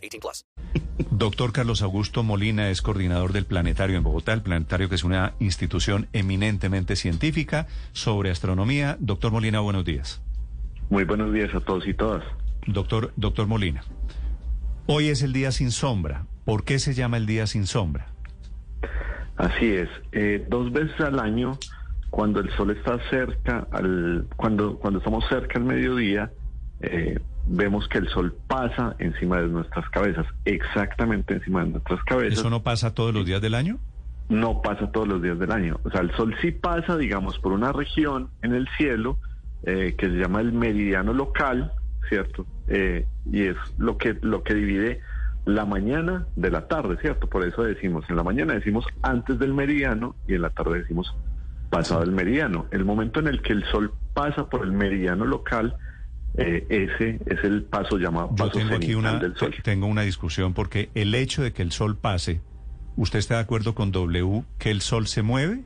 18 plus. Doctor Carlos Augusto Molina es coordinador del Planetario en Bogotá, el Planetario que es una institución eminentemente científica sobre astronomía. Doctor Molina, buenos días. Muy buenos días a todos y todas. Doctor, doctor Molina, hoy es el día sin sombra. ¿Por qué se llama el día sin sombra? Así es. Eh, dos veces al año, cuando el sol está cerca, al, cuando, cuando estamos cerca al mediodía, eh, vemos que el sol pasa encima de nuestras cabezas, exactamente encima de nuestras cabezas. ¿Eso no pasa todos los días del año? No pasa todos los días del año. O sea, el sol sí pasa, digamos, por una región en el cielo eh, que se llama el meridiano local, ¿cierto? Eh, y es lo que, lo que divide la mañana de la tarde, ¿cierto? Por eso decimos, en la mañana decimos antes del meridiano y en la tarde decimos pasado el meridiano. El momento en el que el sol pasa por el meridiano local, eh, ese es el paso llamado Yo paso tengo aquí una, del sol. tengo una discusión porque el hecho de que el sol pase, ¿usted está de acuerdo con W que el sol se mueve?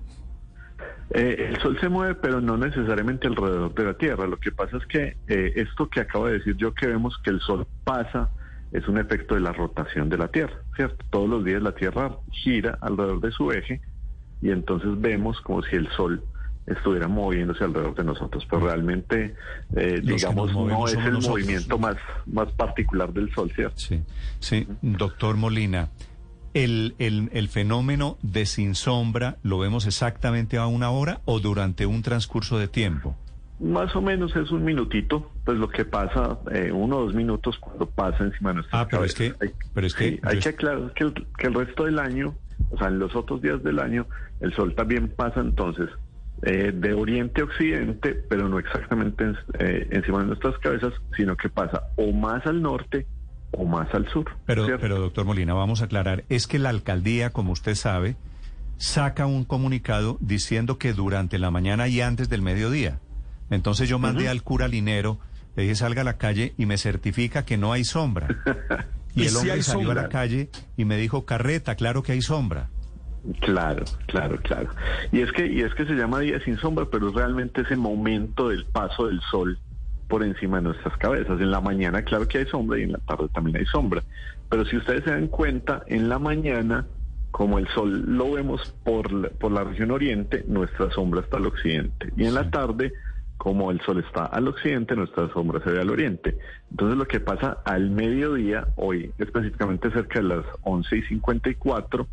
Eh, el sol se mueve, pero no necesariamente alrededor de la Tierra. Lo que pasa es que eh, esto que acabo de decir yo, que vemos que el sol pasa, es un efecto de la rotación de la Tierra, ¿cierto? Todos los días la Tierra gira alrededor de su eje y entonces vemos como si el sol estuviera moviéndose alrededor de nosotros, pero realmente, eh, digamos, no es el nosotros. movimiento más, más particular del sol, ¿cierto? Sí, sí. Doctor Molina, el, el, el fenómeno de sin sombra lo vemos exactamente a una hora o durante un transcurso de tiempo. Más o menos es un minutito, pues lo que pasa, eh, uno o dos minutos cuando pasa encima de nuestras Ah, pero es que- Hay- pero es que sí, hay que aclarar que el, que el resto del año, o sea, en los otros días del año, el sol también pasa entonces eh, de oriente a occidente, pero no exactamente en- eh, encima de nuestras cabezas, sino que pasa o más al norte o más al sur. Pero, ¿cierto? pero doctor Molina, vamos a aclarar, es que la alcaldía, como usted sabe, saca un comunicado diciendo que durante la mañana y antes del mediodía. Entonces yo mandé al cura Linero, le dije salga a la calle y me certifica que no hay sombra. Y Y el hombre salió a la calle y me dijo, carreta, claro que hay sombra. Claro, claro, claro. Y es que y es que se llama día sin sombra, pero es realmente ese momento del paso del sol por encima de nuestras cabezas. En la mañana, claro que hay sombra y en la tarde también hay sombra. Pero si ustedes se dan cuenta, en la mañana, como el sol lo vemos por la, por la región oriente, nuestra sombra está al occidente. Y en la tarde, como el sol está al occidente, nuestra sombra se ve al oriente. Entonces lo que pasa al mediodía, hoy específicamente cerca de las 11 y 54,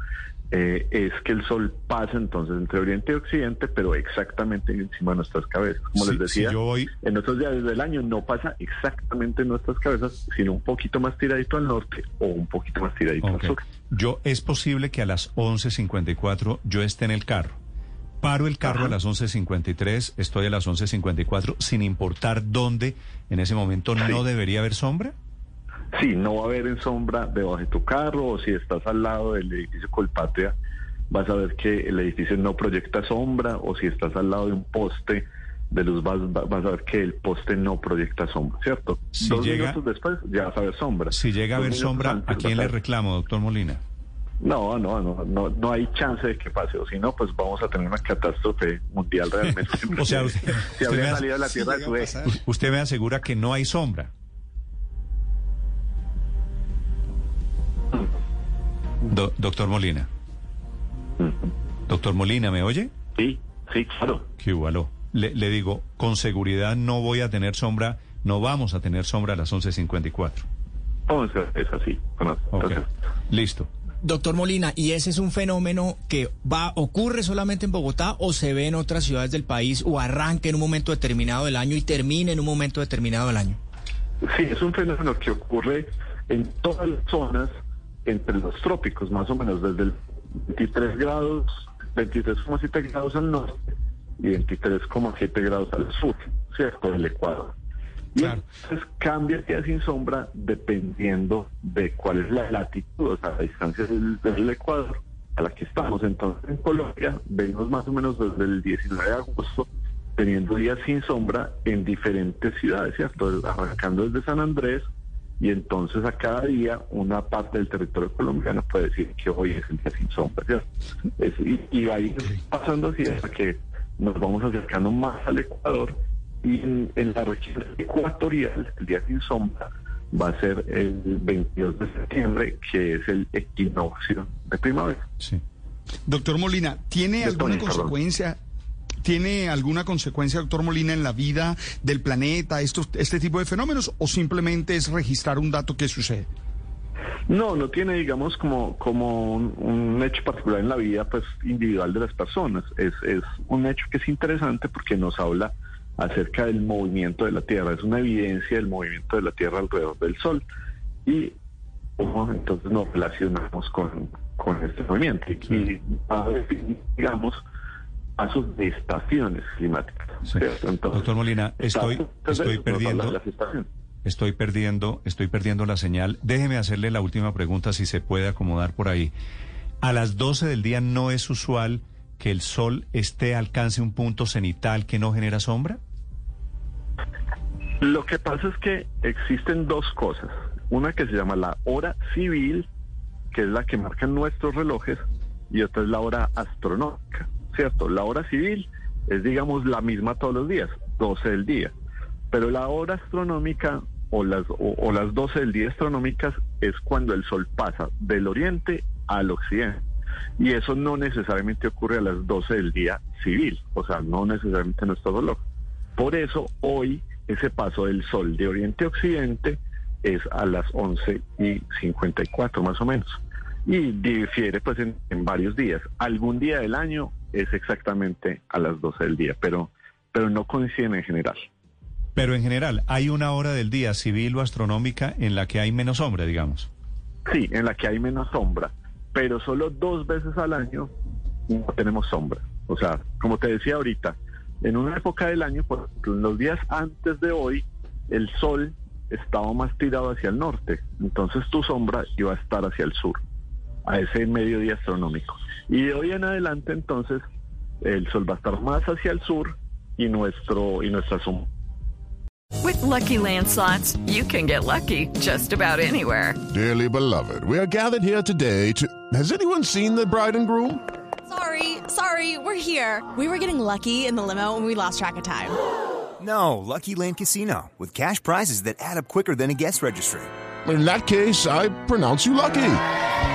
eh, es que el sol pasa entonces entre oriente y occidente, pero exactamente encima de nuestras cabezas. Como Sí, les decía, si yo voy- en otros días del año no pasa exactamente en nuestras cabezas, sino un poquito más tiradito al norte o un poquito más tiradito al sur. Yo, es posible que a las 11.54 yo esté en el carro. Paro el carro Ajá. a las 11.53, estoy a las 11.54, sin importar dónde en ese momento Sí. no debería haber sombra. Sí, no va a haber en sombra debajo de tu carro o si estás al lado del edificio Colpatria, vas a ver que el edificio no proyecta sombra o si estás al lado de un poste de luz vas, va- vas a ver que el poste no proyecta sombra, ¿cierto? Si Dos llega- minutos después ya vas a ver sombra. Si llega a haber sombra, antes ¿a quién le reclamo, doctor Molina? No, no, no, no, no hay chance de que pase, o si no, pues vamos a tener una catástrofe mundial realmente. O sea, usted- si usted me salido a la Tierra de Usted me asegura que no hay sombra. Do- doctor Molina. Doctor Molina, ¿me oye? Sí, sí, claro. Que hubo, aló. Le, le digo, con seguridad no voy a tener sombra, no vamos a tener sombra a las 11.54. Entonces, es así. Bueno, listo. Doctor Molina, ¿y ese es un fenómeno que va ocurre solamente en Bogotá o se ve en otras ciudades del país o arranca en un momento determinado del año y termina en un momento determinado del año? Sí, es un fenómeno que ocurre en todas las zonas entre los trópicos, más o menos desde el 23 grados, 23,7 grados al norte y 23,7 grados al sur, ¿cierto? Del Ecuador. Y Claro. entonces cambia el día sin sombra dependiendo de cuál es la latitud, o sea, la distancia del, del Ecuador a la que estamos. Entonces en Colombia venimos más o menos desde el 19 de agosto teniendo días sin sombra en diferentes ciudades, ¿cierto? Arrancando desde San Andrés y entonces a cada día una parte del territorio colombiano puede decir que hoy es el día sin sombra, y, y va a ir pasando así hasta que nos vamos acercando más al Ecuador y en, en la región ecuatorial el día sin sombra va a ser el 22 de septiembre, que es el equinoccio de primavera. Sí. Doctor Molina, ¿tiene De alguna Tony, perdón. ¿Tiene alguna consecuencia, doctor Molina, en la vida del planeta, estos, este tipo de fenómenos, o simplemente es registrar un dato que sucede? No, no tiene, digamos, como, como un, un hecho particular en la vida pues individual de las personas. Es, es un hecho que es interesante porque nos habla acerca del movimiento de la Tierra. Es una evidencia del movimiento de la Tierra alrededor del Sol. Y ojo, entonces nos relacionamos con, con este movimiento. Y digamos, pasos de estaciones climáticas. Sí. ¿cierto? Entonces, Doctor Molina, estoy- entonces, estoy perdiendo- de las estaciones. Estoy perdiendo, estoy perdiendo la señal. Déjeme hacerle la última pregunta si se puede acomodar por ahí. A las 12 del día no es usual que el sol esté alcance un punto cenital que no genera sombra? Lo que pasa es que existen dos cosas. Una que se llama la hora civil, que es la que marcan nuestros relojes, y otra es la hora astronómica, ¿cierto? La hora civil es, digamos, la misma todos los días, 12 del día. Pero la hora astronómica o las, o, las 12 del día astronómicas es cuando el sol pasa del oriente al occidente. Y eso no necesariamente ocurre a las 12 del día civil, o sea, no necesariamente en nuestro reloj. Por eso hoy ese paso del sol de oriente a occidente es a las 11 y 54 más o menos. Y difiere pues en, en varios días. Algún día del año es exactamente a las 12 del día, pero, pero no coinciden en general. Pero en general, ¿hay una hora del día civil o astronómica en la que hay menos sombra, digamos? Sí, en la que hay menos sombra, pero solo dos veces al año no tenemos sombra. O sea, como te decía ahorita, en una época del año, por ejemplo, en los días antes de hoy, el sol estaba más tirado hacia el norte, entonces tu sombra iba a estar hacia el sur, a ese mediodía astronómico. Y de hoy en adelante, entonces, el sol va a estar más hacia el sur y nuestro y nuestra sombra With Lucky Land slots, you can get lucky just about anywhere. Dearly beloved, we are gathered here today to. Has anyone seen the bride and groom? Sorry, sorry, we're here. We were getting lucky in the limo and we lost track of time. No, Lucky Land Casino, with cash prizes that add up quicker than a guest registry. In that case, I pronounce you lucky.